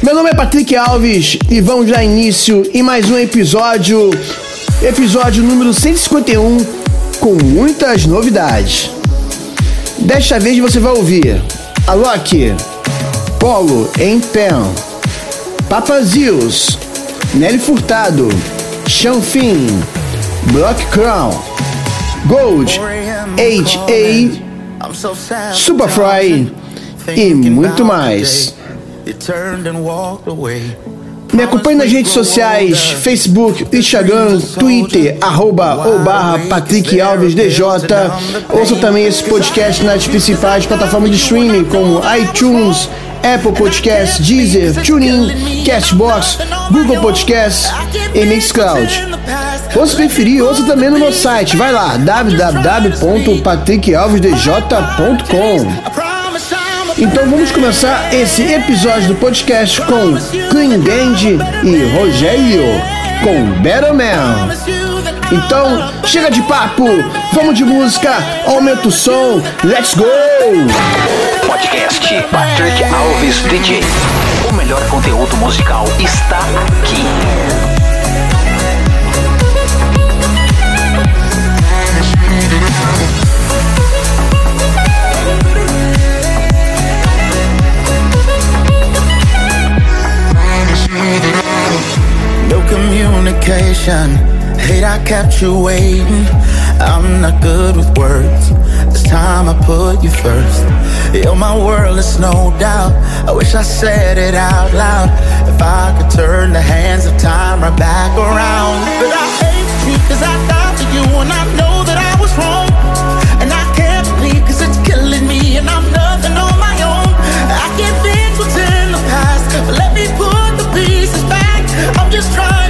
Meu nome é Patrick Alves e vamos dar início em mais um episódio, episódio número 151, com muitas novidades. Desta vez você vai ouvir Alok, Polo em Pen, Papazios, Nelly Furtado, Chanfin, Block Crown, Gold, H.A., Superfry e muito mais. Me acompanhe nas redes sociais, Facebook, Instagram, Twitter, arroba ou barra Patrick Alves DJ. Ouça também esse podcast nas principais plataformas de streaming como iTunes, Apple Podcasts, Deezer, TuneIn, Castbox, Google Podcasts e Mixcloud. Ou se preferir, ouça também no meu site. Vai lá, www.patrickalvesdj.com. Então vamos começar esse episódio do podcast com Clean Gang e Rogério com Better Man. Então, chega de papo, vamos de música, aumenta o som, let's go! Podcast Patrick Alves DJ. O melhor conteúdo musical está aqui. Communication. Hate I kept you waiting. I'm not good with words. This time I put you first. You're my world, there's no doubt. I wish I said it out loud. If I could turn the hands of time right back around. But I hate you cause I doubted you and I know that I was wrong. And I can't believe cause it's killing me and I'm nothing on my own. I can't fix what's in the past. But let me put the pieces back. I'm just trying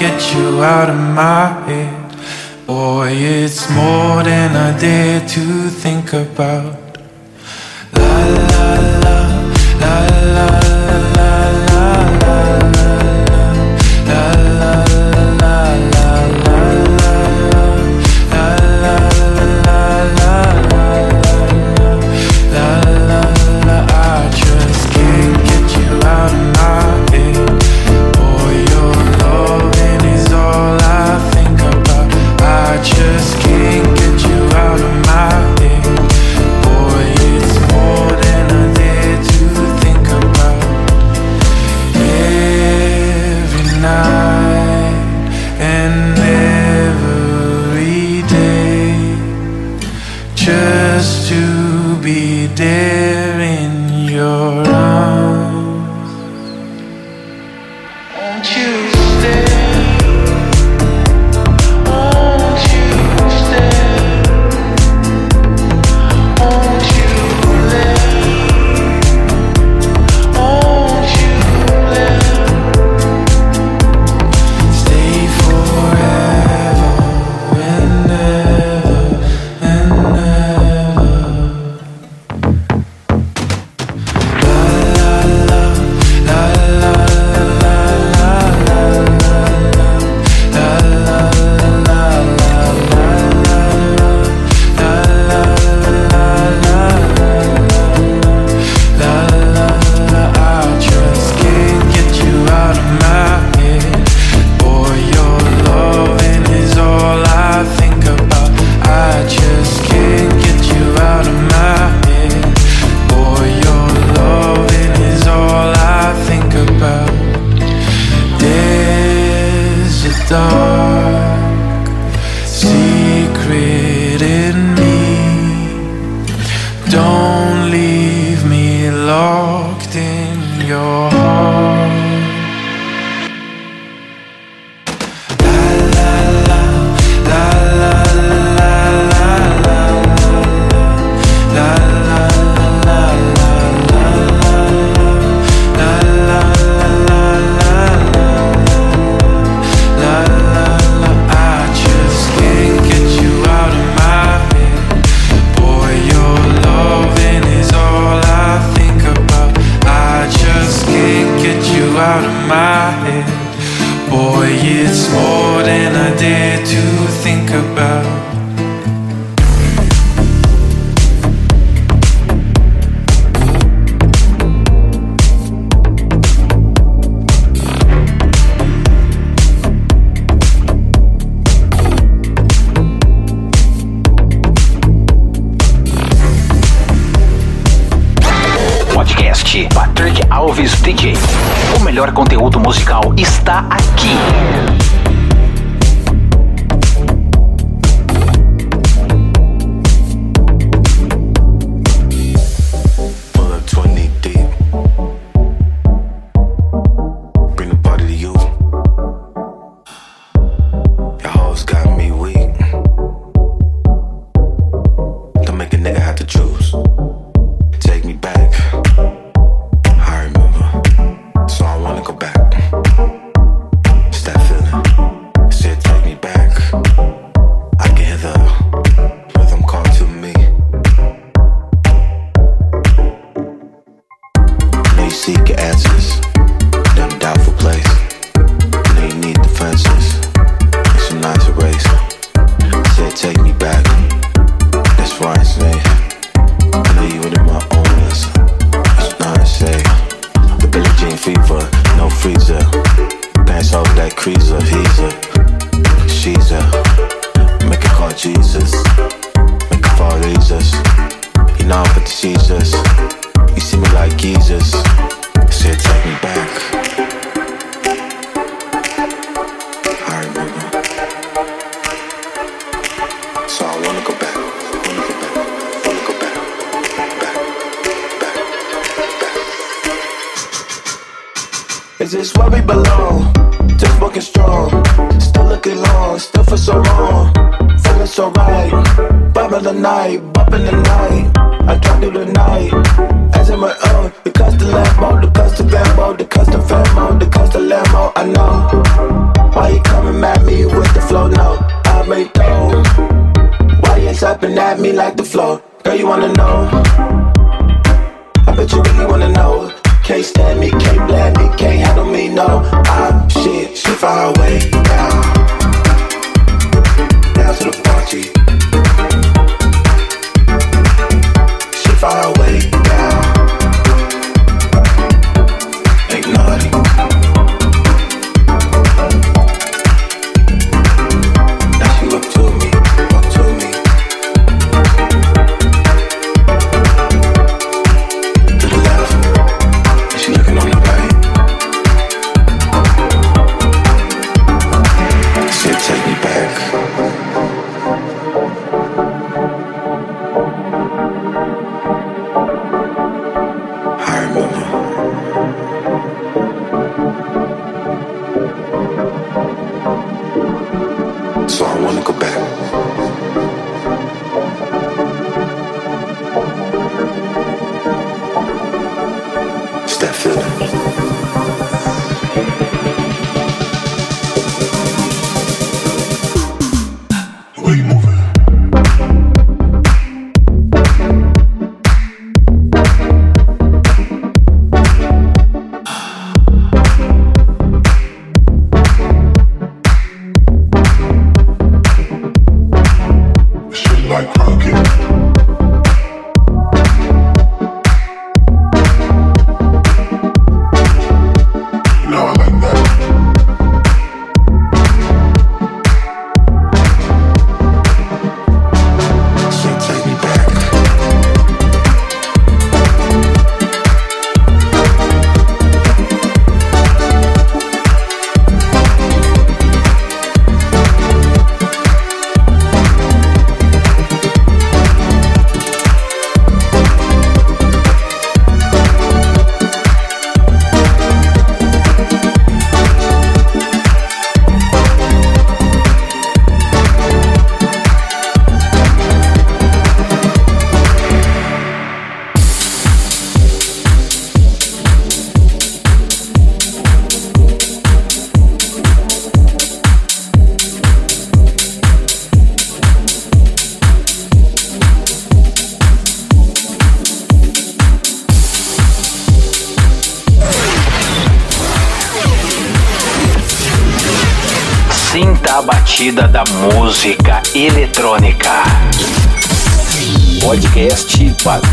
get you out of my head. Boy, it's more than I dare to think about. La la la, la la.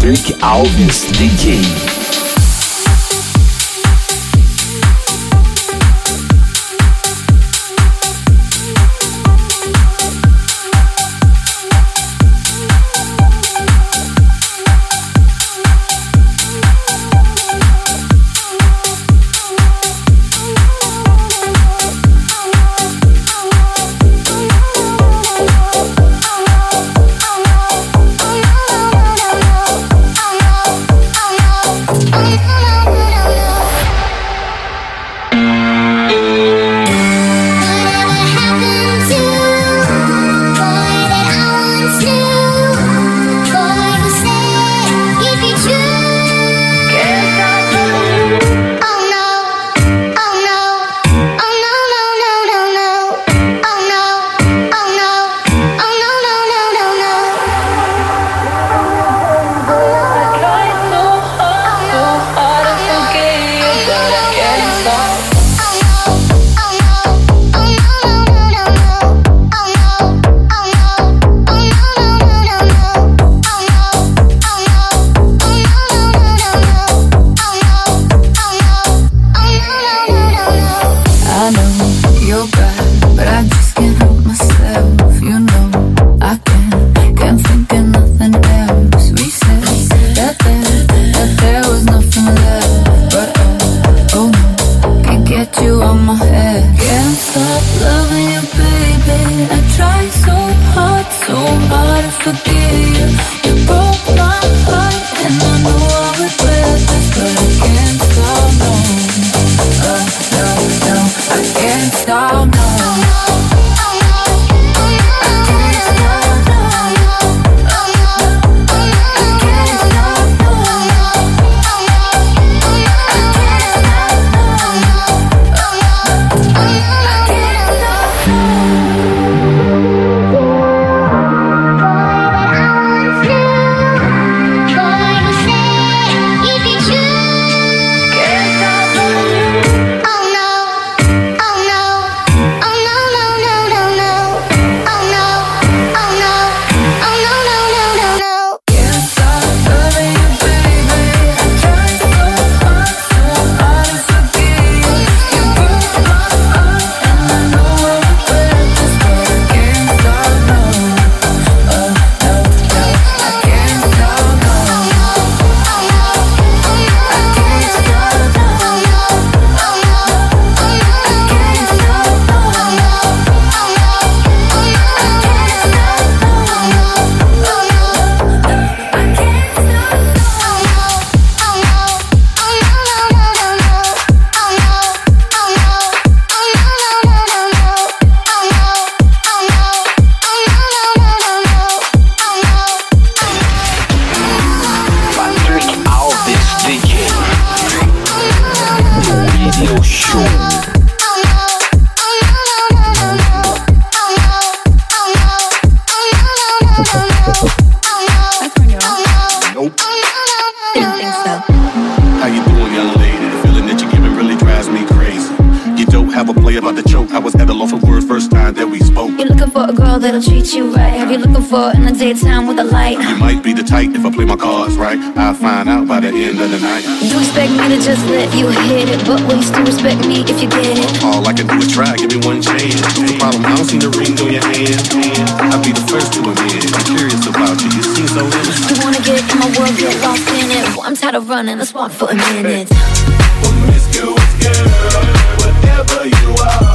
Patrick Alves DJ. I'm curious about you. You seem so innocent. You wanna get in my world, get lost in it. Well, I'm tired of running, let's walk for a minute. Hey. Well, Miss Girl, whatever you are.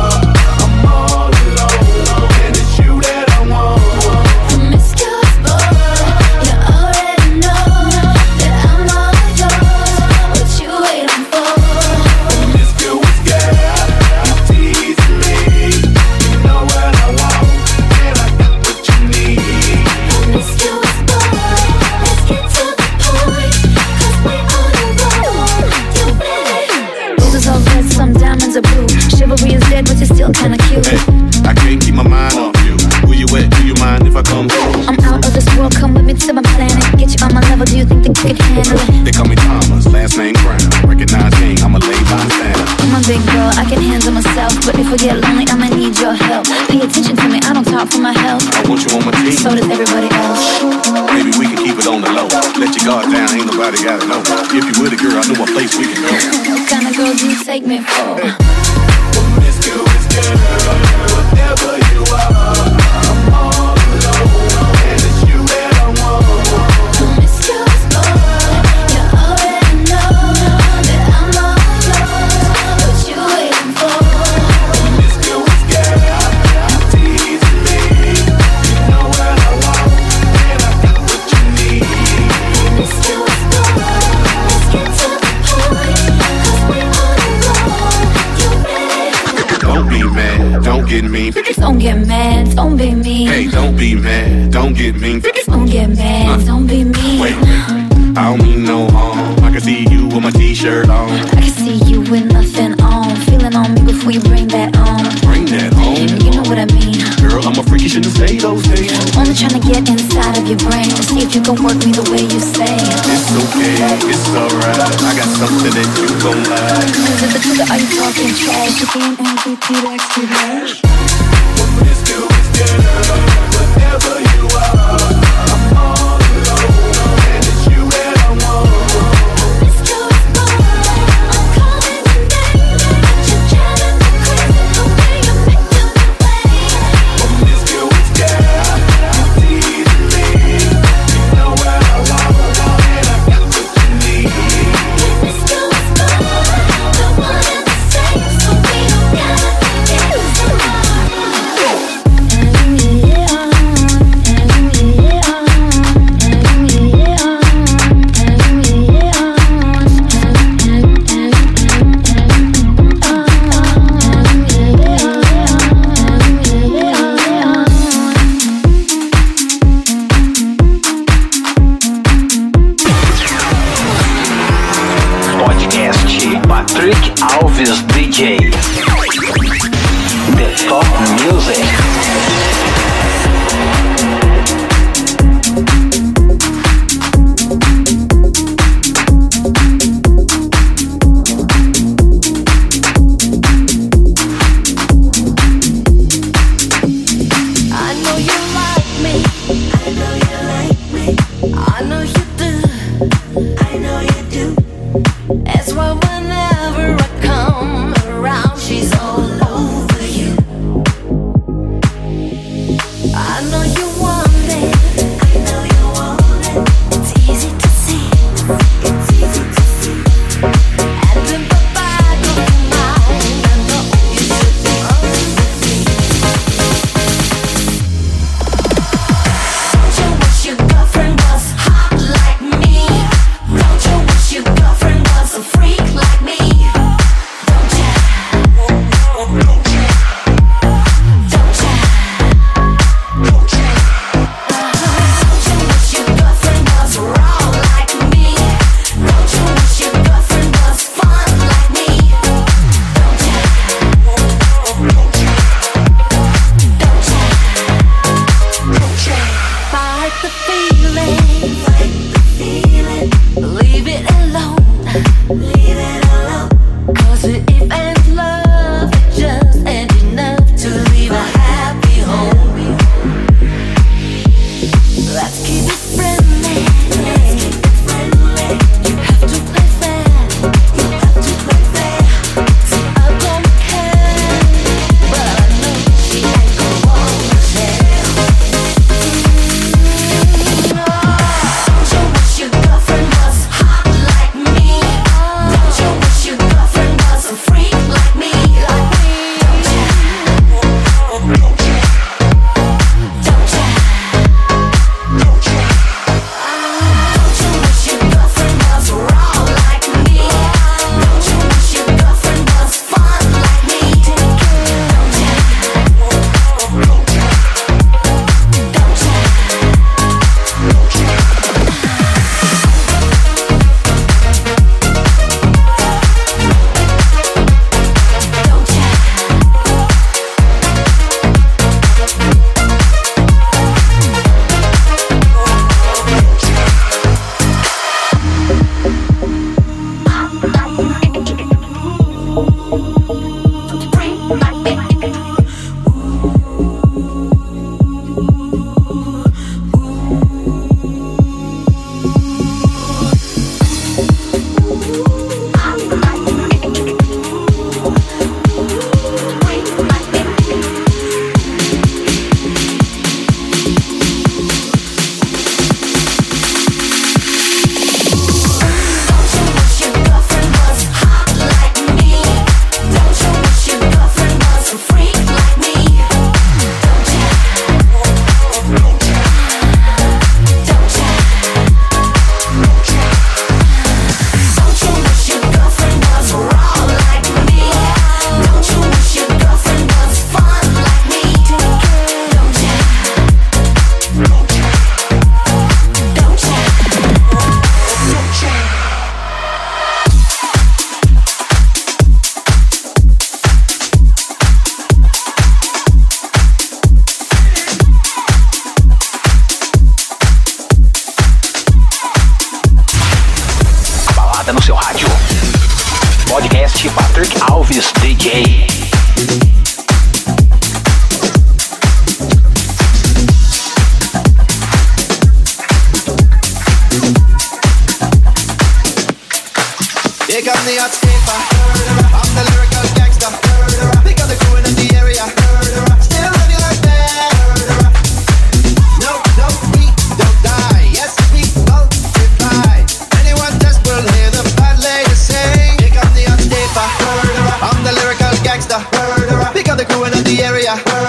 already gotta know. If you with a girl, I know a place we can go. What kind of girl do you take me for? Hey. you gon' work me the way you say. It's okay, it's alright. I got something that you don't like. Cause the truth, are you talking trash? You being MVP like Steve Nash. What this do is dinner, whatever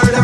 word.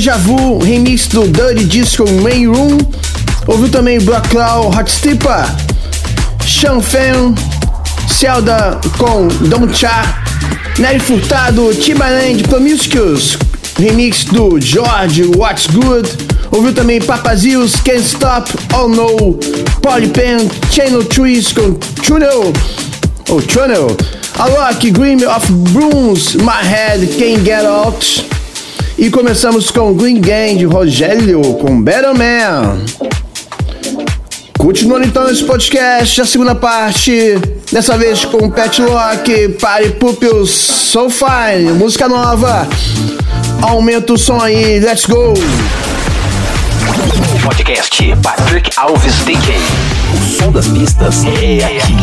Deja Vu, remix do Dirty Disco Main Room. Ouviu também Black Cloud, Hot Stepper, Sean Fan, Zelda com Don't Cha, Nery Furtado, Timbaland, Promiscuous, remix do George What's Good. Ouviu também Papazios, Can't Stop, Oh No, Polypen, Channel Trees com Channel, ou Channel. Alok, Grim of Brooms, My Head Can't Get Out. E começamos com Green Gang de Rogério com Better Man. Continuando então esse podcast, a segunda parte, dessa vez com Pet Lock, Party Pupils, So Fine, música nova. Aumenta o som aí, let's go! Podcast Patrick Alves DJ. O som das pistas É aqui.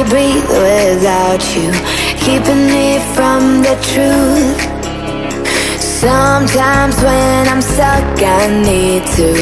Finally breathe without you, keeping me from the truth. Sometimes when I'm stuck, I need to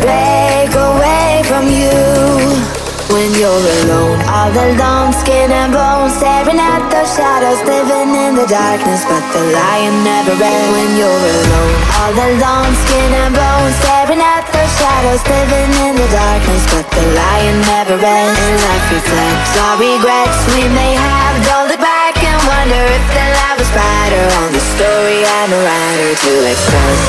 break away from you. When you're alone, all alone, skin and bones, staring at those shadows, living in the darkness, but the lion never rests. When you're alone, all alone, skin and bones, staring at those shadows, living in the darkness, but the lion never rests. And life reflects our regrets we may have. Don't look back and wonder if the light was brighter on the story I'm a writer to express.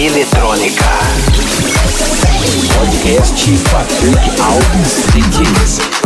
Eletrônica. Podcast Patrick Alves DJ.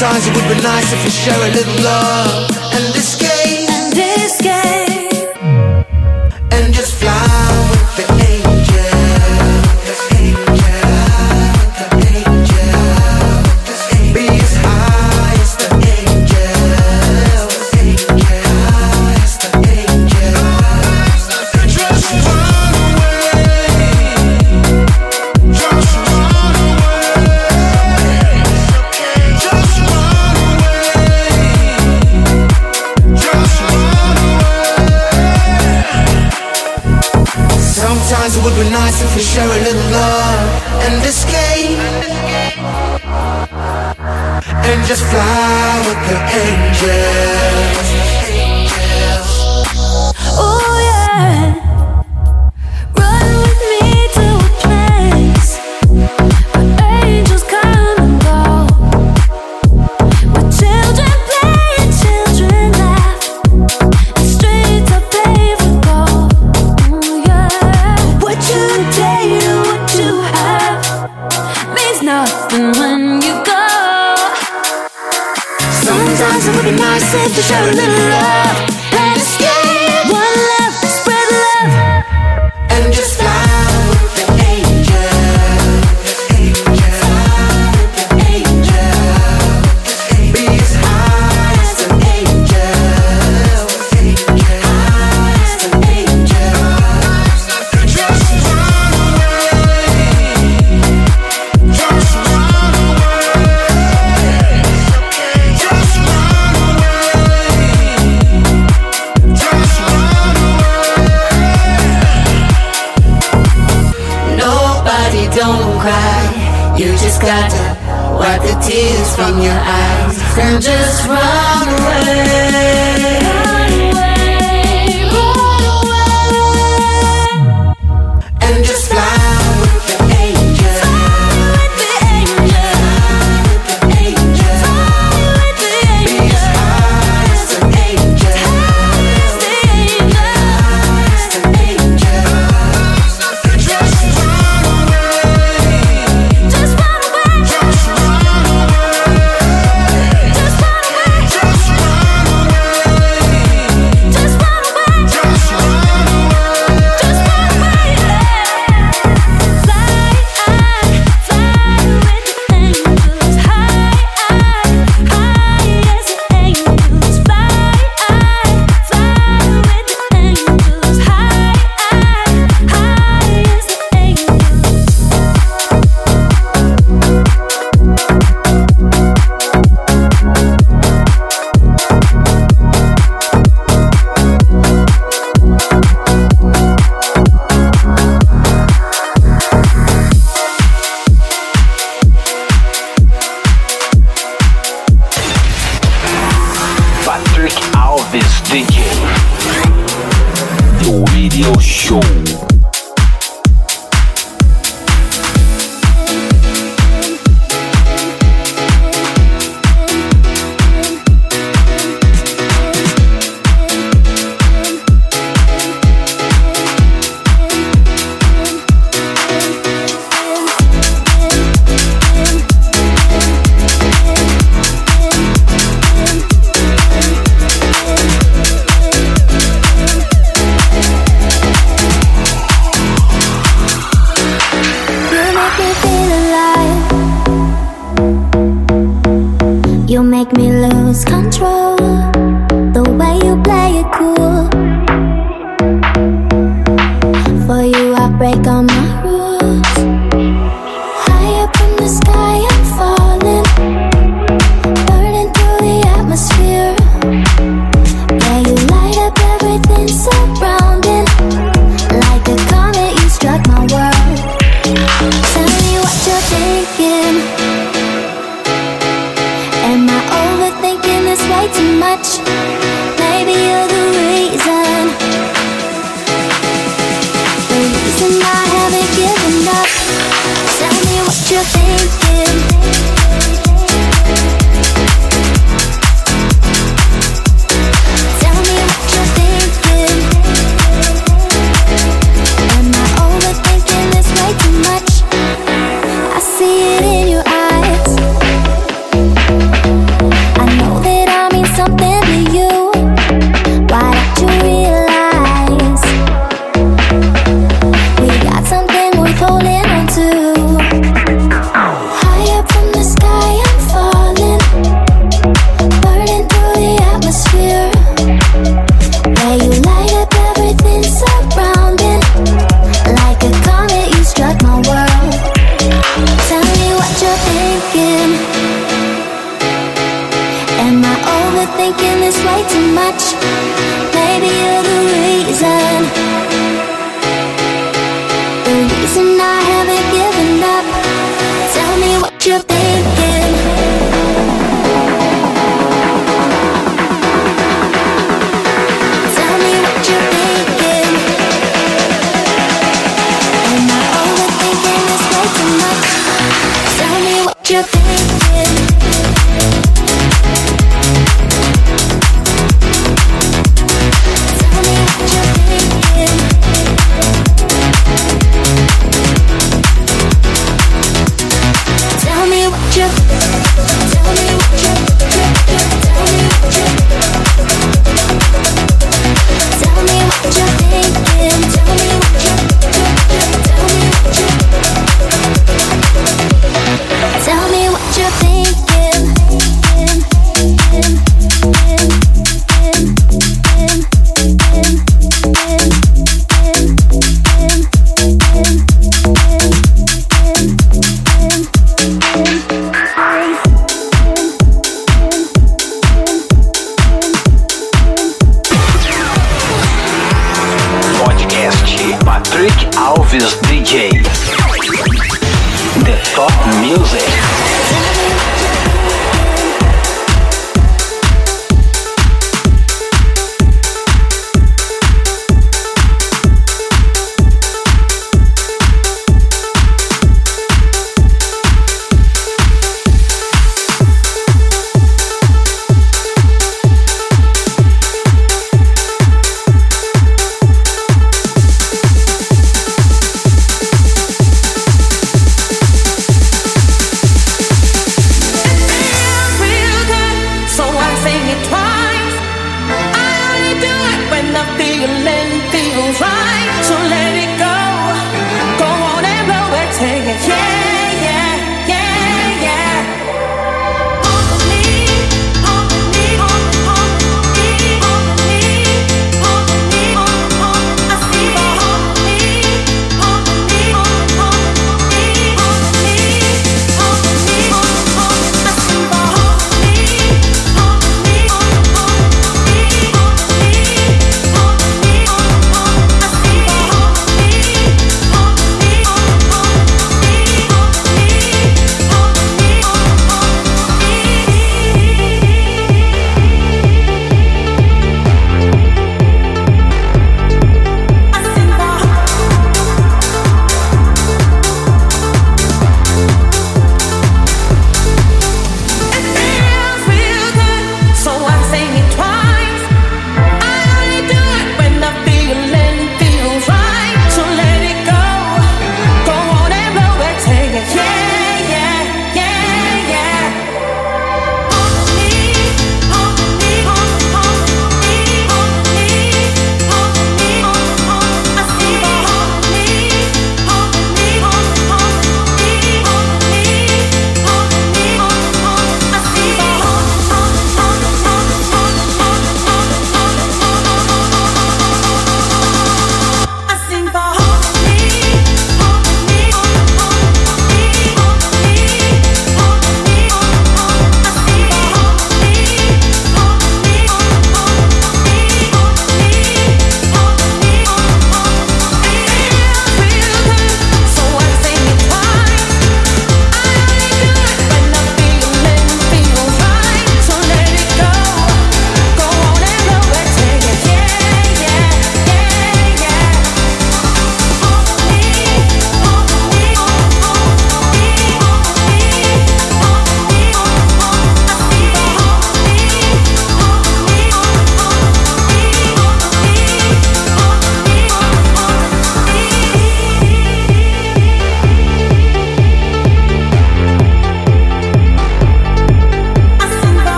Sometimes it would be nice if we share a little love. Travis DJ, The Radio Show.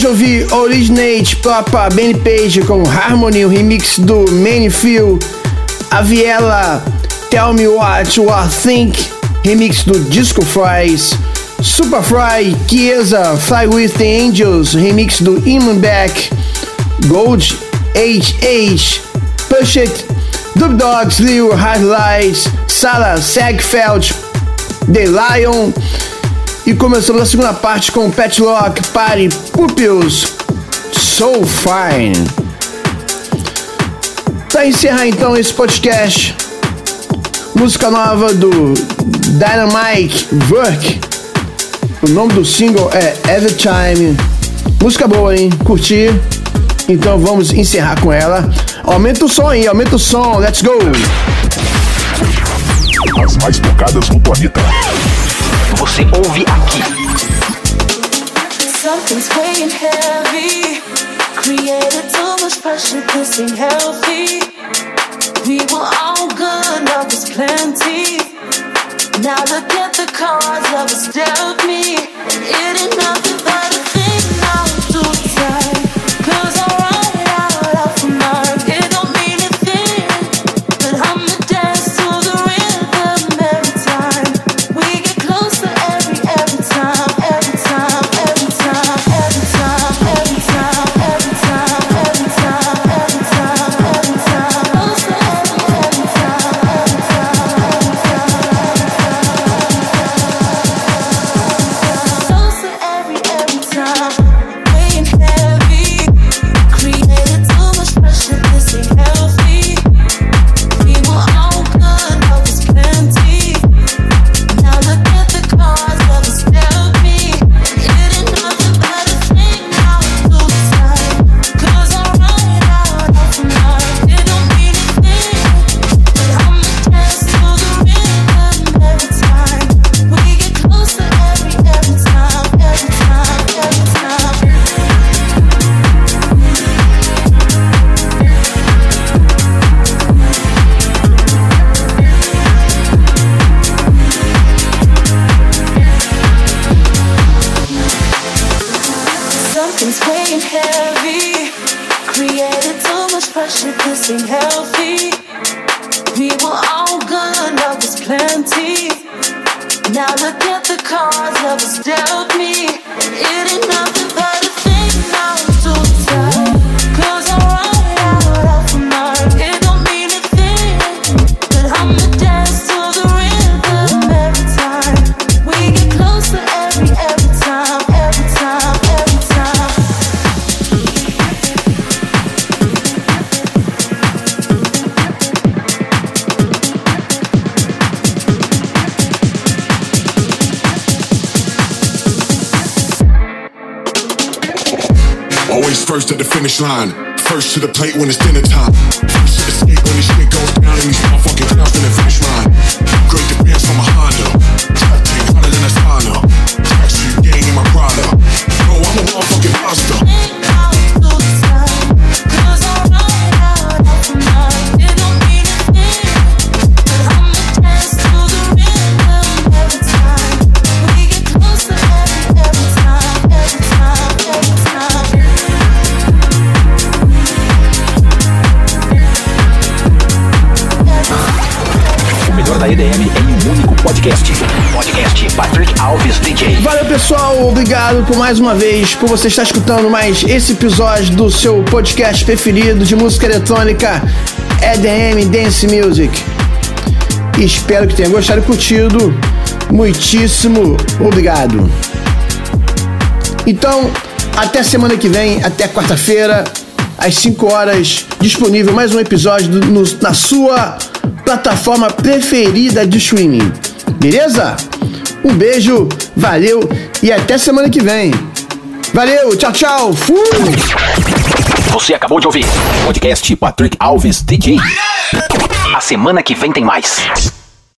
De ouvir Originate Papa Benny Page com Harmony, o remix do Manfield, a Viela Tell Me What You Are Think, remix do Disco Fries, Superfly, Chiesa, Fly With The Angels, remix do Iman Beck, Gold HH, Push It, Dub Dogs, Lil Hard Sala Segfeld, The Lion, e começamos a segunda parte com Petlock, Party, Pupils, So Fine. Para encerrar então esse podcast, música nova do Dynamite Work. O nome do single é Every Time. Música boa, hein? Curti. Então vamos encerrar com ela. Aumenta o som aí, aumenta o som. Let's go! As mais tocadas no planeta. Você ouve aqui. Something's weighing heavy. Created too much pressure, this ain't healthy. We were all good, love was plenty. Now look at the cards love has dealt me. It ain't nothing but line. First to the plate when it's dinner time. First to the skate when this shit goes down and these motherfucking clowns in the finish line. Podcast. Podcast Patrick Alves DJ. Valeu, pessoal. Obrigado por mais uma vez por você estar escutando mais esse episódio do seu podcast preferido de música eletrônica EDM Dance Music. Espero que tenha gostado e curtido. Muitíssimo obrigado. Então, até semana que vem, até quarta-feira, às 5 horas, disponível mais um episódio no- na sua plataforma preferida de streaming. Beleza? Um beijo, valeu e até semana que vem. Valeu, tchau, tchau. Fui! Você acabou de ouvir podcast Patrick Alves DJ. A semana que vem tem mais.